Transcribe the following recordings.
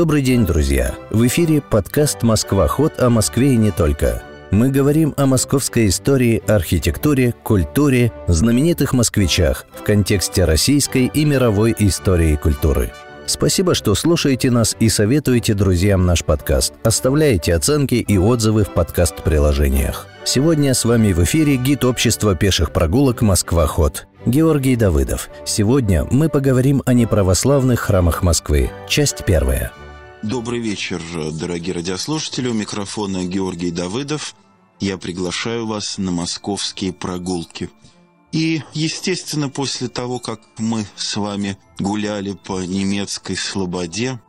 Добрый день, друзья! В эфире подкаст «Москва. Ход» о Москве и не только. Мы говорим о московской истории, архитектуре, культуре, знаменитых москвичах в контексте российской и мировой истории и культуры. Спасибо, что слушаете нас и советуете друзьям наш подкаст. Оставляете оценки и отзывы в подкаст-приложениях. Сегодня с вами в эфире гид общества пеших прогулок «Москва-ход». Георгий Давыдов. Сегодня мы поговорим о неправославных храмах Москвы. Часть первая. Добрый вечер, дорогие радиослушатели. У микрофона Георгий Давыдов. Я приглашаю вас на московские прогулки. И, естественно, после того, как мы с вами гуляли по немецкой слободе,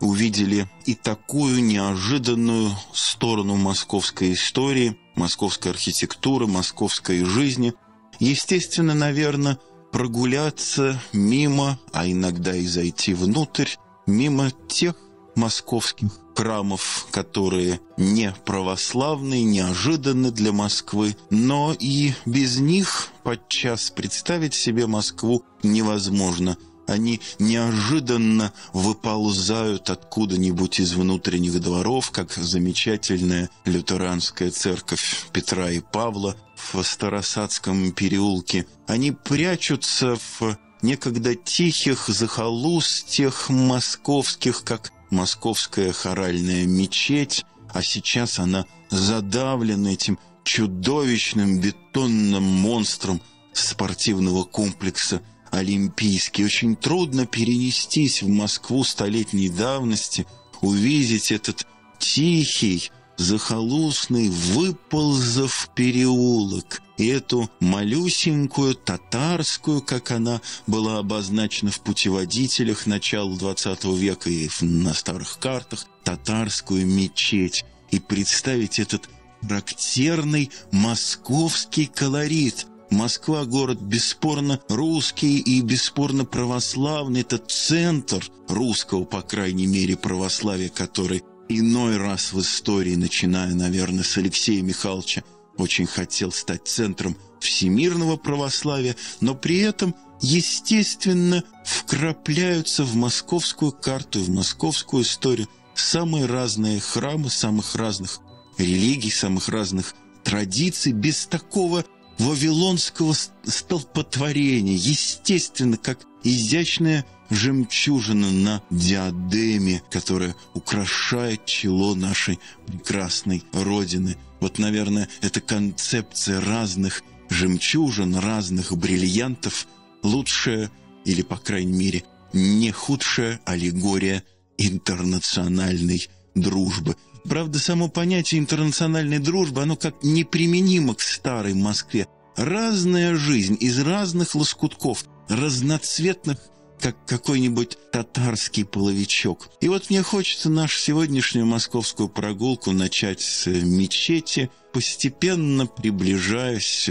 увидели и такую неожиданную сторону московской истории, московской архитектуры, московской жизни – Естественно, наверное, прогуляться мимо, а иногда и зайти внутрь, мимо тех московских храмов, которые не православные, неожиданны для Москвы, но и без них подчас представить себе Москву невозможно – они неожиданно выползают откуда-нибудь из внутренних дворов, как замечательная лютеранская церковь Петра и Павла в Старосадском переулке. Они прячутся в некогда тихих захолустьях московских, как московская хоральная мечеть, а сейчас она задавлена этим чудовищным бетонным монстром спортивного комплекса олимпийский. Очень трудно перенестись в Москву столетней давности, увидеть этот тихий, захолустный, выползав переулок, и эту малюсенькую татарскую, как она была обозначена в путеводителях начала XX века и на старых картах, татарскую мечеть, и представить этот характерный московский колорит – Москва – город бесспорно русский и бесспорно православный. Это центр русского, по крайней мере, православия, который иной раз в истории, начиная, наверное, с Алексея Михайловича, очень хотел стать центром всемирного православия, но при этом, естественно, вкрапляются в московскую карту, в московскую историю самые разные храмы самых разных религий, самых разных традиций, без такого вавилонского столпотворения, естественно, как изящная жемчужина на диадеме, которая украшает чело нашей прекрасной Родины. Вот, наверное, эта концепция разных жемчужин, разных бриллиантов лучшая, или, по крайней мере, не худшая аллегория интернациональной дружбы – Правда, само понятие интернациональной дружбы, оно как неприменимо к старой Москве. Разная жизнь из разных лоскутков, разноцветных, как какой-нибудь татарский половичок. И вот мне хочется нашу сегодняшнюю московскую прогулку начать с мечети, постепенно приближаясь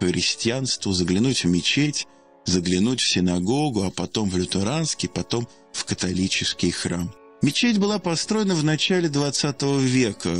к христианству, заглянуть в мечеть, заглянуть в синагогу, а потом в лютеранский, потом в католический храм. Мечеть была построена в начале XX века.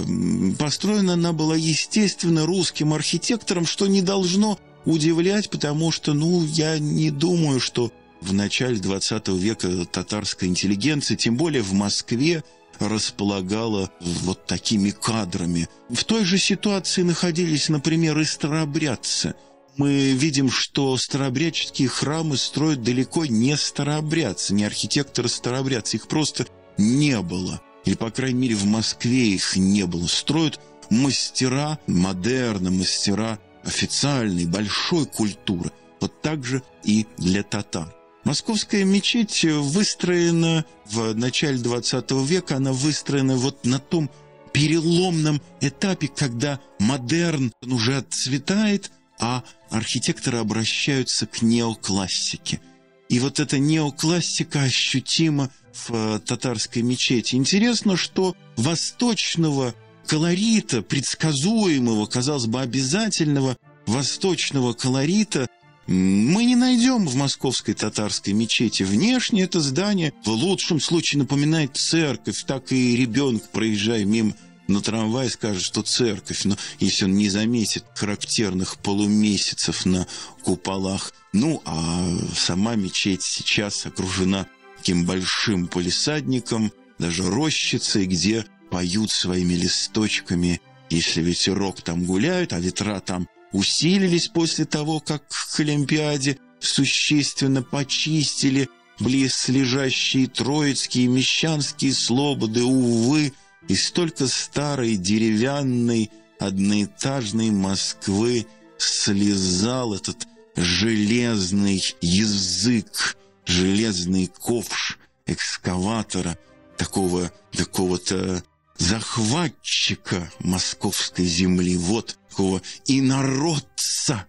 Построена она была, естественно, русским архитектором, что не должно удивлять, потому что, ну, я не думаю, что в начале XX века татарская интеллигенция, тем более в Москве, располагала вот такими кадрами. В той же ситуации находились, например, и старообрядцы. Мы видим, что старообрядческие храмы строят далеко не старообрядцы, не архитекторы-старообрядцы. Их просто не было. Или, по крайней мере, в Москве их не было. Строят мастера модерна, мастера официальной, большой культуры. Вот так же и для татар. Московская мечеть выстроена в начале 20 века, она выстроена вот на том переломном этапе, когда модерн уже отцветает, а архитекторы обращаются к неоклассике. И вот эта неоклассика ощутима в татарской мечети. Интересно, что восточного колорита, предсказуемого, казалось бы, обязательного восточного колорита мы не найдем в московской татарской мечети. Внешне это здание в лучшем случае напоминает церковь, так и ребенок, проезжая мимо на трамвае, скажет, что церковь, но если он не заметит характерных полумесяцев на куполах. Ну, а сама мечеть сейчас окружена таким большим полисадником, даже рощицы, где поют своими листочками, если ветерок там гуляют, а ветра там усилились после того, как к Олимпиаде существенно почистили близлежащие троицкие и мещанские слободы, увы, и столько старой деревянной одноэтажной Москвы слезал этот железный язык, железный ковш экскаватора, такого, такого-то захватчика московской земли, вот такого инородца,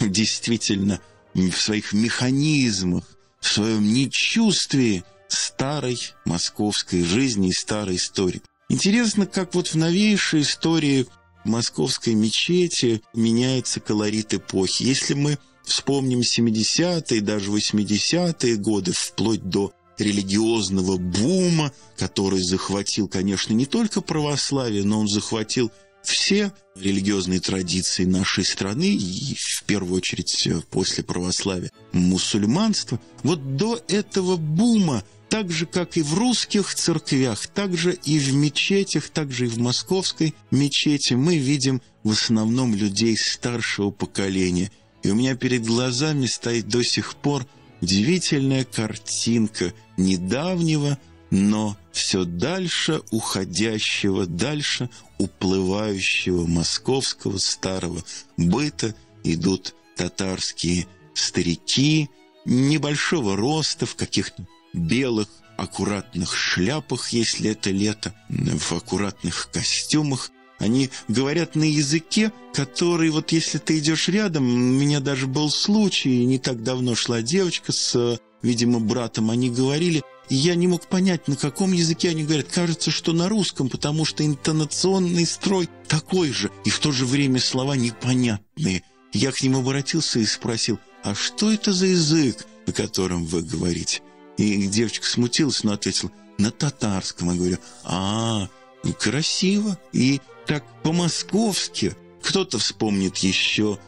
действительно, в своих механизмах, в своем нечувствии старой московской жизни и старой истории. Интересно, как вот в новейшей истории московской мечети меняется колорит эпохи. Если мы вспомним 70-е, даже 80-е годы, вплоть до религиозного бума, который захватил, конечно, не только православие, но он захватил все религиозные традиции нашей страны, и в первую очередь после православия мусульманство, вот до этого бума, так же, как и в русских церквях, так же и в мечетях, так же и в московской мечети, мы видим в основном людей старшего поколения. И у меня перед глазами стоит до сих пор удивительная картинка недавнего, но все дальше уходящего, дальше уплывающего московского старого быта идут татарские старики небольшого роста в каких-то белых аккуратных шляпах, если это лето, в аккуратных костюмах. Они говорят на языке, который, вот если ты идешь рядом, у меня даже был случай, не так давно шла девочка с, видимо, братом, они говорили, и я не мог понять, на каком языке они говорят. Кажется, что на русском, потому что интонационный строй такой же, и в то же время слова непонятные. Я к ним обратился и спросил, а что это за язык, на котором вы говорите? И девочка смутилась, но ответила, на татарском. Я говорю, а, красиво. И так по-московски. Кто-то вспомнит еще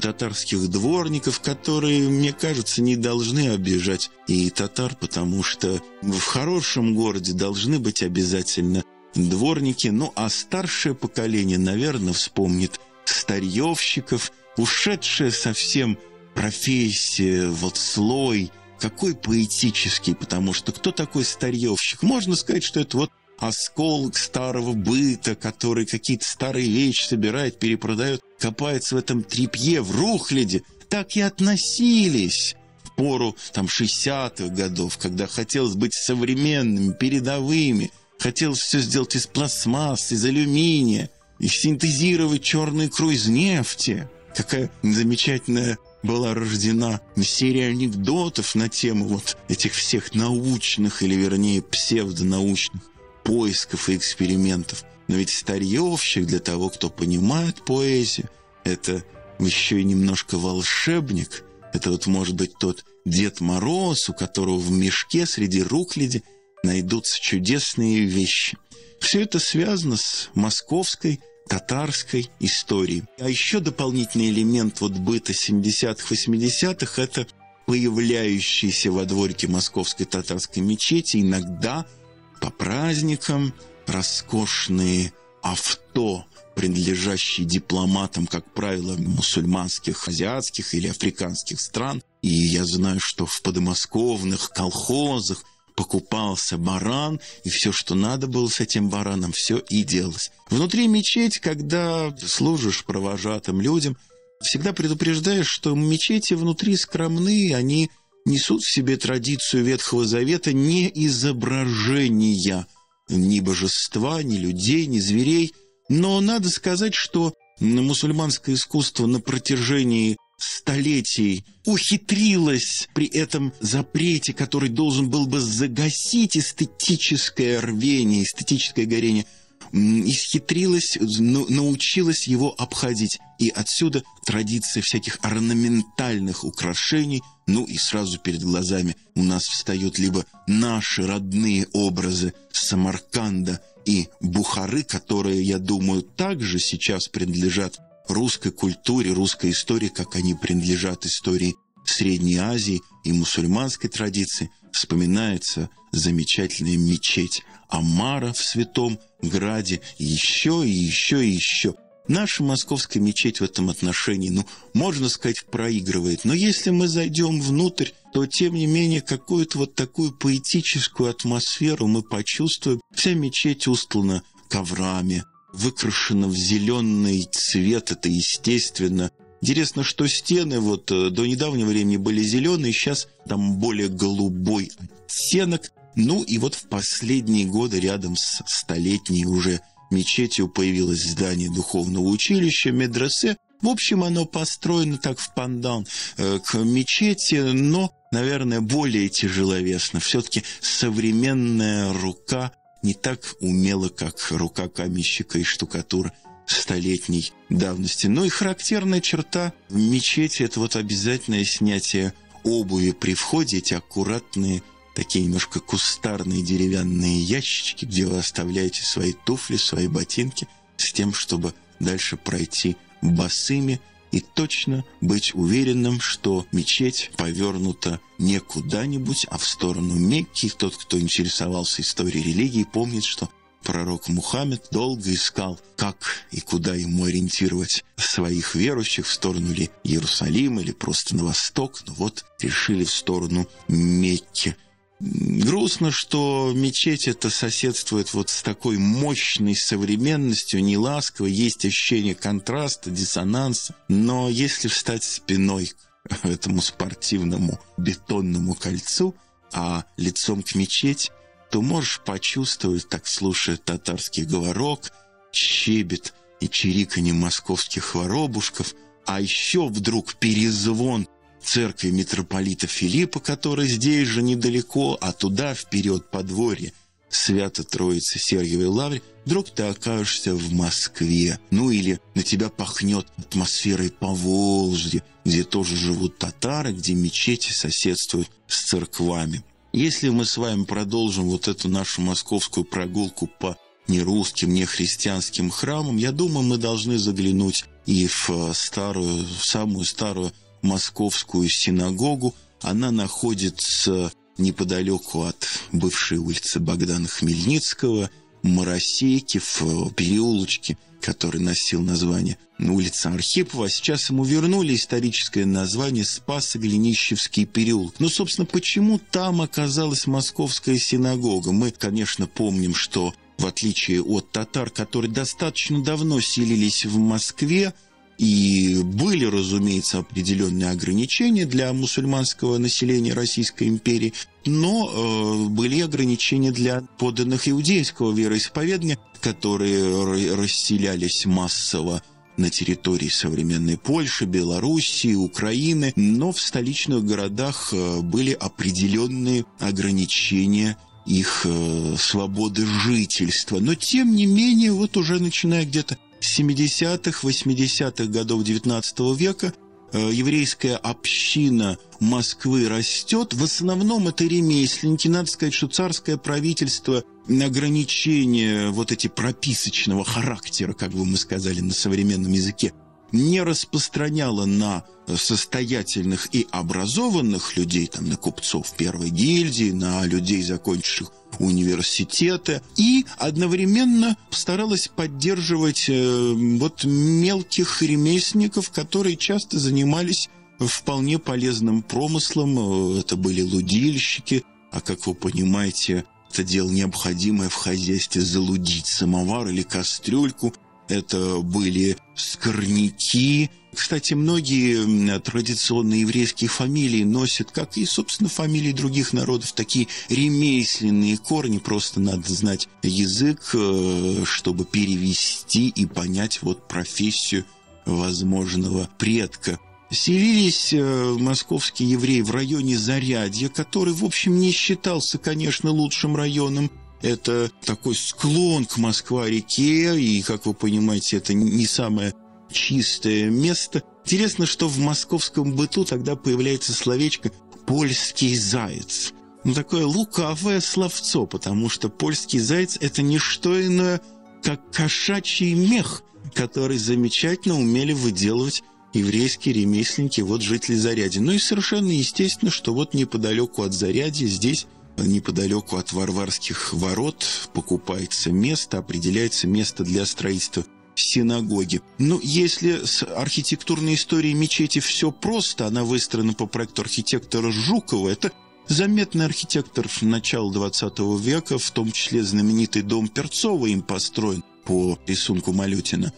татарских дворников, которые, мне кажется, не должны обижать и татар, потому что в хорошем городе должны быть обязательно дворники. Ну, а старшее поколение, наверное, вспомнит старьевщиков, ушедшая совсем профессия, вот слой, какой поэтический, потому что кто такой старьевщик? Можно сказать, что это вот осколок старого быта, который какие-то старые вещи собирает, перепродает, копается в этом трепье, в рухляде. Так и относились в пору там 60-х годов, когда хотелось быть современными, передовыми, хотелось все сделать из пластмассы, из алюминия, и синтезировать черный икру из нефти. Какая замечательная была рождена серия анекдотов на тему вот этих всех научных, или вернее псевдонаучных поисков и экспериментов. Но ведь старьевщик для того, кто понимает поэзию, это еще и немножко волшебник. Это вот может быть тот Дед Мороз, у которого в мешке среди рухляди найдутся чудесные вещи. Все это связано с московской татарской историей. А еще дополнительный элемент вот быта 70-х, 80-х – это появляющиеся во дворике московской татарской мечети иногда – по праздникам роскошные авто, принадлежащие дипломатам, как правило, мусульманских, азиатских или африканских стран. И я знаю, что в подмосковных колхозах покупался баран, и все, что надо было с этим бараном, все и делалось. Внутри мечети, когда служишь провожатым людям, всегда предупреждаешь, что мечети внутри скромные, они несут в себе традицию Ветхого Завета не изображения ни божества, ни людей, ни зверей. Но надо сказать, что мусульманское искусство на протяжении столетий ухитрилось при этом запрете, который должен был бы загасить эстетическое рвение, эстетическое горение – исхитрилась, научилась его обходить. И отсюда традиция всяких орнаментальных украшений, ну и сразу перед глазами у нас встают либо наши родные образы Самарканда и Бухары, которые, я думаю, также сейчас принадлежат русской культуре, русской истории, как они принадлежат истории Средней Азии и мусульманской традиции. вспоминается замечательная мечеть Амара в Святом Граде, еще и еще и еще. Наша московская мечеть в этом отношении, ну, можно сказать, проигрывает. Но если мы зайдем внутрь, то, тем не менее, какую-то вот такую поэтическую атмосферу мы почувствуем. Вся мечеть устлана коврами, выкрашена в зеленый цвет, это естественно. Интересно, что стены вот э, до недавнего времени были зеленые, сейчас там более голубой оттенок. Ну и вот в последние годы рядом с столетней уже мечетью появилось здание духовного училища, медресе. В общем, оно построено так в пандан э, к мечети, но, наверное, более тяжеловесно. Все-таки современная рука не так умела, как рука каменщика и штукатура столетней давности. Ну и характерная черта в мечети – это вот обязательное снятие обуви при входе, эти аккуратные такие немножко кустарные деревянные ящички, где вы оставляете свои туфли, свои ботинки, с тем, чтобы дальше пройти босыми и точно быть уверенным, что мечеть повернута не куда-нибудь, а в сторону Мекки. Тот, кто интересовался историей религии, помнит, что пророк Мухаммед долго искал, как и куда ему ориентировать своих верующих, в сторону ли Иерусалима или просто на восток. Но вот решили в сторону Мекки. Грустно, что мечеть это соседствует вот с такой мощной современностью, неласково, есть ощущение контраста, диссонанса. Но если встать спиной к этому спортивному бетонному кольцу, а лицом к мечеть, то можешь почувствовать, так слушая татарский говорок, щебет и чириканье московских воробушков, а еще вдруг перезвон церкви митрополита Филиппа, которая здесь же недалеко, а туда вперед подворье Свято-Троицы Сергиевой Лавре, вдруг ты окажешься в Москве. Ну или на тебя пахнет атмосферой Поволжья, где тоже живут татары, где мечети соседствуют с церквами. Если мы с вами продолжим вот эту нашу московскую прогулку по не русским, не христианским храмам, я думаю, мы должны заглянуть и в старую, в самую старую московскую синагогу. Она находится неподалеку от бывшей улицы Богдана Хмельницкого, Моросейки, в переулочке, который носил название улица Архипова. А сейчас ему вернули историческое название Спасо-Глинищевский переулок. Ну, собственно, почему там оказалась московская синагога? Мы, конечно, помним, что в отличие от татар, которые достаточно давно селились в Москве, и были, разумеется, определенные ограничения для мусульманского населения Российской империи, но э, были ограничения для подданных иудейского вероисповедания, которые расселялись массово на территории современной Польши, Белоруссии, Украины, но в столичных городах э, были определенные ограничения их э, свободы жительства. Но, тем не менее, вот уже начиная где-то 70-х, 80-х годов XIX века э, еврейская община Москвы растет. В основном это ремесленники. Надо сказать, что царское правительство ограничения вот эти прописочного характера, как бы мы сказали на современном языке, не распространяло на состоятельных и образованных людей, там, на купцов первой гильдии, на людей, закончивших университеты, и одновременно старалась поддерживать э, вот мелких ремесленников, которые часто занимались вполне полезным промыслом. Это были лудильщики, а как вы понимаете, это дело необходимое в хозяйстве залудить самовар или кастрюльку. Это были скорняки, кстати, многие традиционные еврейские фамилии носят, как и, собственно, фамилии других народов, такие ремесленные корни. Просто надо знать язык, э, чтобы перевести и понять вот профессию возможного предка. Селились э, московские евреи в районе Зарядья, который, в общем, не считался, конечно, лучшим районом это такой склон к Москва-реке, и, как вы понимаете, это не самое чистое место. Интересно, что в московском быту тогда появляется словечко «польский заяц». Ну, такое лукавое словцо, потому что польский заяц – это не что иное, как кошачий мех, который замечательно умели выделывать еврейские ремесленники, вот жители Заряди. Ну и совершенно естественно, что вот неподалеку от Заряди, здесь неподалеку от Варварских ворот покупается место, определяется место для строительства синагоги. Ну, если с архитектурной историей мечети все просто, она выстроена по проекту архитектора Жукова, это заметный архитектор начала 20 века, в том числе знаменитый дом Перцова им построен по рисунку Малютина,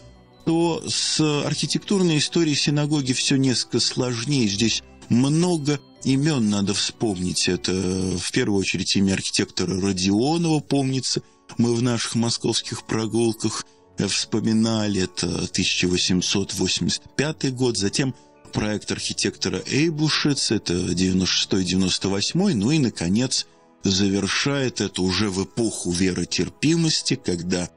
то с архитектурной историей синагоги все несколько сложнее. Здесь много имен надо вспомнить. Это в первую очередь имя архитектора Родионова помнится. Мы в наших московских прогулках вспоминали. Это 1885 год. Затем проект архитектора Эйбушец. Это 96-98. Ну и, наконец, завершает это уже в эпоху веротерпимости, когда Э,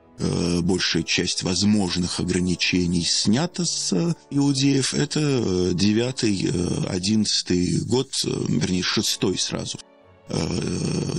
большая часть возможных ограничений снята с э, иудеев. Это э, девятый, одиннадцатый год, вернее, шестой сразу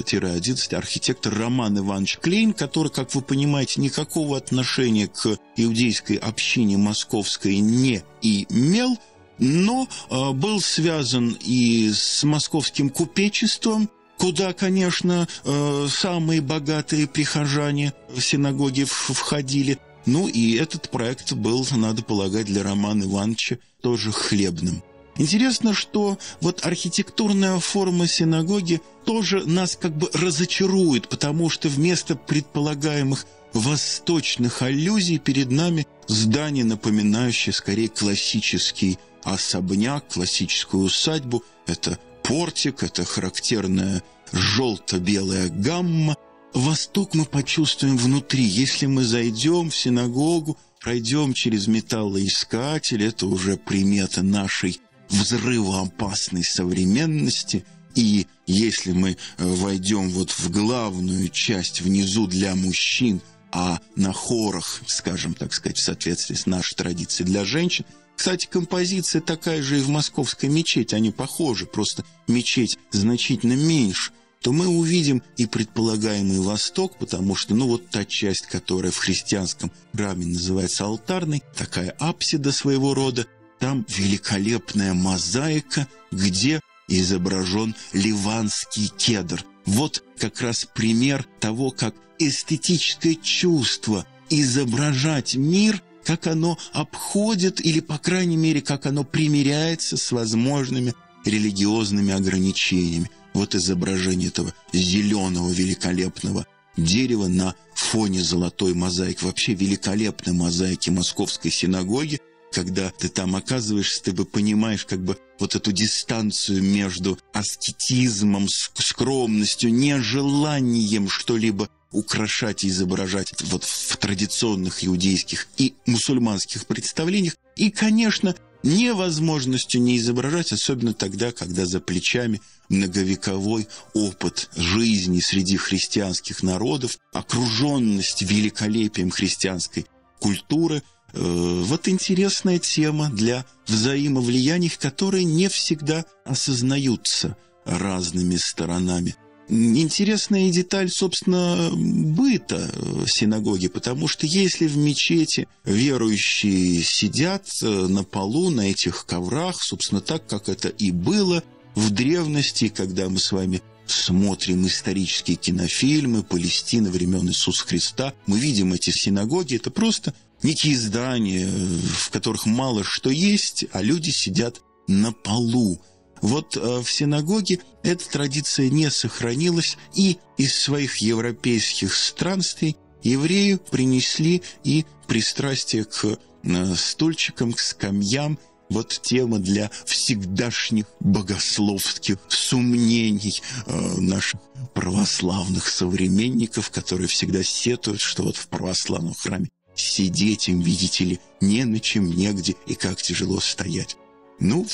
тире 11 архитектор Роман Иванович Клейн, который, как вы понимаете, никакого отношения к иудейской общине московской не имел, но был связан и с московским купечеством, куда, конечно, э, самые богатые прихожане в синагоге входили. Ну и этот проект был, надо полагать, для Романа Ивановича тоже хлебным. Интересно, что вот архитектурная форма синагоги тоже нас как бы разочарует, потому что вместо предполагаемых восточных аллюзий перед нами здание, напоминающее скорее классический особняк, классическую усадьбу. Это портик, это характерная желто-белая гамма. Восток мы почувствуем внутри. Если мы зайдем в синагогу, пройдем через металлоискатель, это уже примета нашей взрывоопасной современности. И если мы э, войдем вот в главную часть внизу для мужчин, а на хорах, скажем так сказать, в соответствии с нашей традицией для женщин – кстати, композиция такая же и в московской мечети, они похожи, просто мечеть значительно меньше то мы увидим и предполагаемый Восток, потому что, ну, вот та часть, которая в христианском храме называется алтарной, такая апсида своего рода, там великолепная мозаика, где изображен ливанский кедр. Вот как раз пример того, как эстетическое чувство изображать мир – как оно обходит или, по крайней мере, как оно примиряется с возможными религиозными ограничениями. Вот изображение этого зеленого великолепного дерева на фоне золотой мозаики. Вообще великолепной мозаики Московской синагоги. Когда ты там оказываешься, ты бы понимаешь как бы вот эту дистанцию между аскетизмом, скромностью, нежеланием что-либо украшать и изображать вот в традиционных иудейских и мусульманских представлениях. И, конечно, невозможностью не изображать, особенно тогда, когда за плечами многовековой опыт жизни среди христианских народов, окруженность великолепием христианской культуры. Э, вот интересная тема для взаимовлияний, которые не всегда осознаются разными сторонами интересная деталь, собственно, быта синагоги, потому что если в мечети верующие сидят э, на полу, на этих коврах, собственно, так, как это и было в древности, когда мы с вами смотрим исторические кинофильмы Палестины времен Иисуса Христа, мы видим эти синагоги, это просто некие здания, в которых мало что есть, а люди сидят на полу. Вот э, в синагоге эта традиция не сохранилась, и из своих европейских странствий еврею принесли и пристрастие к э, стульчикам, к скамьям, вот тема для всегдашних богословских сомнений э, наших православных современников, которые всегда сетуют, что вот в православном храме сидеть им, видите ли, не на чем, негде, и как тяжело стоять. Ну,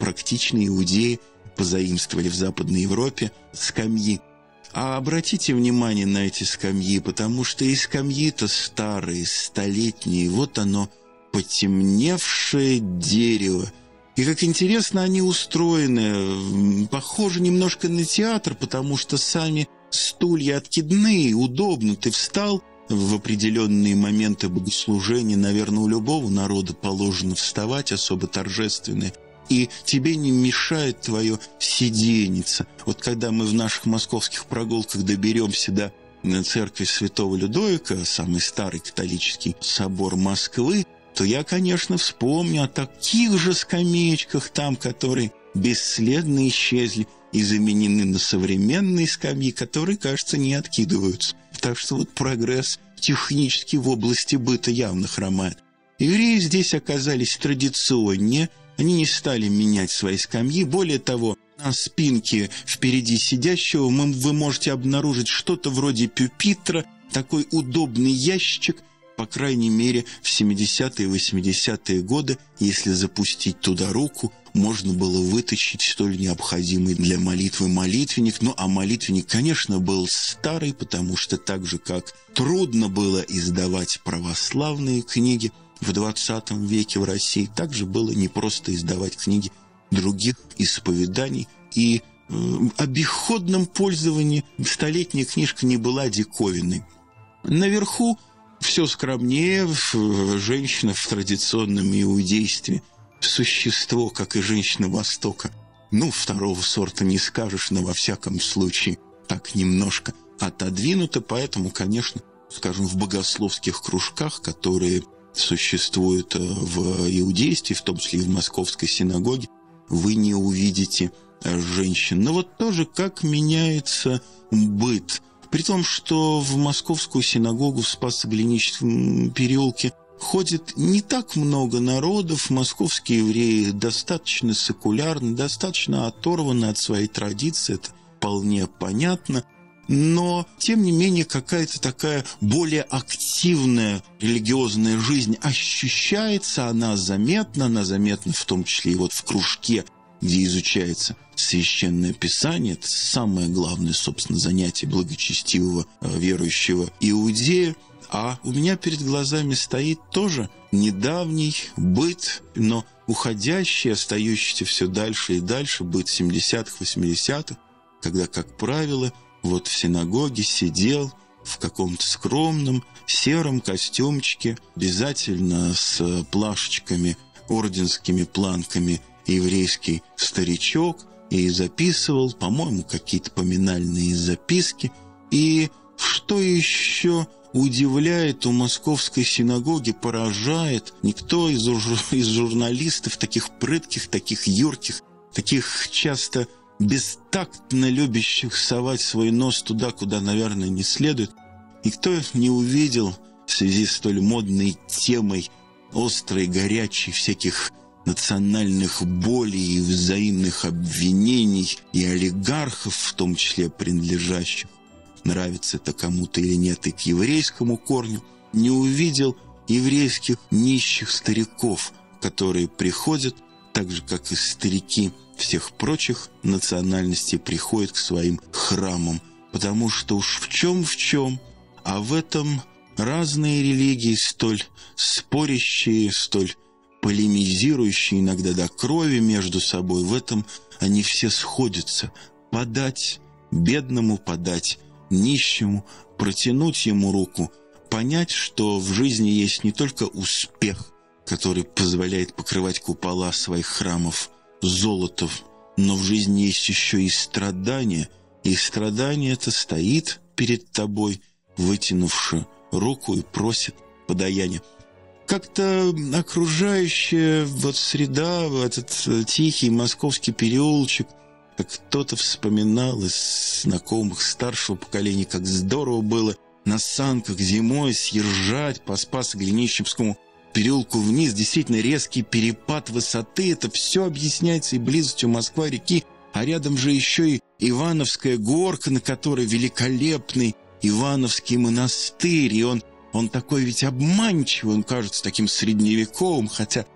практичные иудеи позаимствовали в Западной Европе скамьи. А обратите внимание на эти скамьи, потому что и скамьи-то старые, столетние. Вот оно, потемневшее дерево. И как интересно они устроены. Похоже немножко на театр, потому что сами стулья откидные, удобно. Ты встал, в определенные моменты богослужения, наверное, у любого народа положено вставать особо торжественные, и тебе не мешает твое сиденьице. Вот когда мы в наших московских прогулках доберемся до церкви святого Людовика, самый старый католический собор Москвы, то я, конечно, вспомню о таких же скамеечках там, которые бесследно исчезли и заменены на современные скамьи, которые, кажется, не откидываются. Так что вот прогресс технически в области быта явно хромает. Евреи здесь оказались традиционнее, они не стали менять свои скамьи. Более того, на спинке впереди сидящего вы можете обнаружить что-то вроде пюпитра, такой удобный ящичек – по крайней мере, в 70-е и 80-е годы, если запустить туда руку, можно было вытащить столь необходимый для молитвы молитвенник. Ну, а молитвенник, конечно, был старый, потому что так же, как трудно было издавать православные книги в 20 веке в России, также было не просто издавать книги других исповеданий. И э, обиходном пользовании столетняя книжка не была диковиной. Наверху все скромнее, женщина в традиционном иудействе, существо, как и женщина Востока. Ну, второго сорта не скажешь, но во всяком случае так немножко отодвинуто, поэтому, конечно, скажем, в богословских кружках, которые существуют э, в иудействе, в том числе и в московской синагоге, вы не увидите э, женщин. Но вот тоже как меняется быт – при том, что в московскую синагогу в Спасо-Глиническом переулке ходит не так много народов, московские евреи достаточно секулярны, достаточно оторваны от своей традиции, это вполне понятно. Но, тем не менее, какая-то такая более активная религиозная жизнь ощущается, она заметна, она заметна в том числе и вот в кружке где изучается священное писание. Это самое главное, собственно, занятие благочестивого э, верующего иудея. А у меня перед глазами стоит тоже недавний быт, но уходящий, остающийся все дальше и дальше быт 70-х, 80-х, когда, как правило, вот в синагоге сидел в каком-то скромном сером костюмчике, обязательно с плашечками, орденскими планками – еврейский старичок и записывал, по-моему, какие-то поминальные записки. И что еще удивляет у московской синагоги, поражает, никто из, из журналистов, таких прытких, таких юрких, таких часто бестактно любящих совать свой нос туда, куда, наверное, не следует, никто не увидел в связи с столь модной темой острой, горячей всяких национальных болей и взаимных обвинений и олигархов, в том числе принадлежащих, нравится это кому-то или нет, и к еврейскому корню, не увидел еврейских нищих стариков, которые приходят, так же, как и старики всех прочих национальностей, приходят к своим храмам, потому что уж в чем в чем, а в этом разные религии, столь спорящие, столь полемизирующие иногда до крови между собой, в этом они все сходятся. Подать бедному, подать нищему, протянуть ему руку, понять, что в жизни есть не только успех, который позволяет покрывать купола своих храмов золотом, но в жизни есть еще и страдания, и страдание это стоит перед тобой, вытянувши руку и просит подаяния. Как-то окружающая вот среда, этот тихий московский переулочек, кто-то вспоминал из знакомых старшего поколения, как здорово было на санках зимой съезжать по Спасо-Глинищевскому переулку вниз. Действительно резкий перепад высоты. Это все объясняется и близостью Москва-реки. А рядом же еще и Ивановская горка, на которой великолепный Ивановский монастырь. И он он такой ведь обманчивый, он кажется таким средневековым, хотя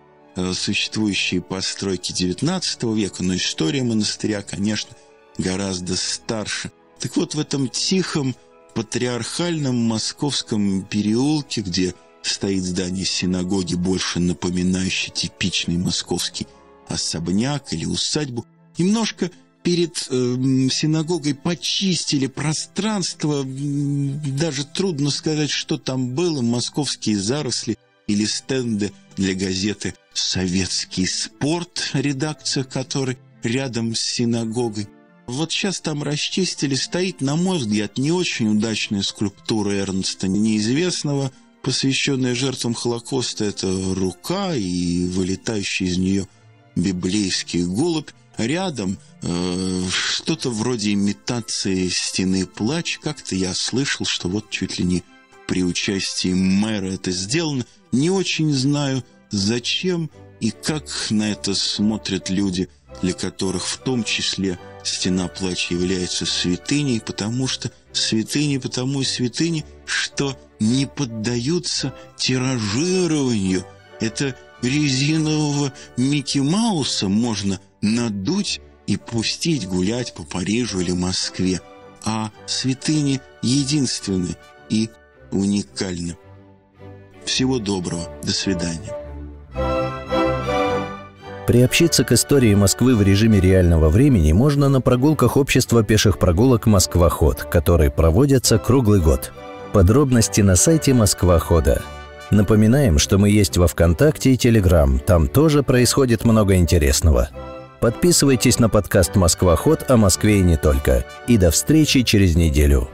существующие постройки XIX века, но история монастыря, конечно, гораздо старше. Так вот, в этом тихом патриархальном московском переулке, где стоит здание синагоги, больше напоминающее типичный московский особняк или усадьбу, немножко перед э, синагогой почистили пространство. Даже трудно сказать, что там было. Московские заросли или стенды для газеты «Советский спорт», редакция которой рядом с синагогой. Вот сейчас там расчистили, стоит, на мой взгляд, не очень удачная скульптура Эрнста неизвестного, посвященная жертвам Холокоста. Это рука и вылетающий из нее библейский голубь. Рядом э, что-то вроде имитации стены плач. Как-то я слышал, что вот чуть ли не при участии мэра это сделано. Не очень знаю, зачем и как на это смотрят люди, для которых в том числе стена плача является святыней, потому что святыни, потому и святыни, что не поддаются тиражированию. Это резинового Микки Мауса можно надуть и пустить гулять по Парижу или Москве. А святыни единственны и уникальны. Всего доброго. До свидания. Приобщиться к истории Москвы в режиме реального времени можно на прогулках общества пеших прогулок «Москва-ход», которые проводятся круглый год. Подробности на сайте «Москва-хода». Напоминаем, что мы есть во ВКонтакте и Телеграм, там тоже происходит много интересного. Подписывайтесь на подкаст «Москва-ход» о Москве и не только. И до встречи через неделю.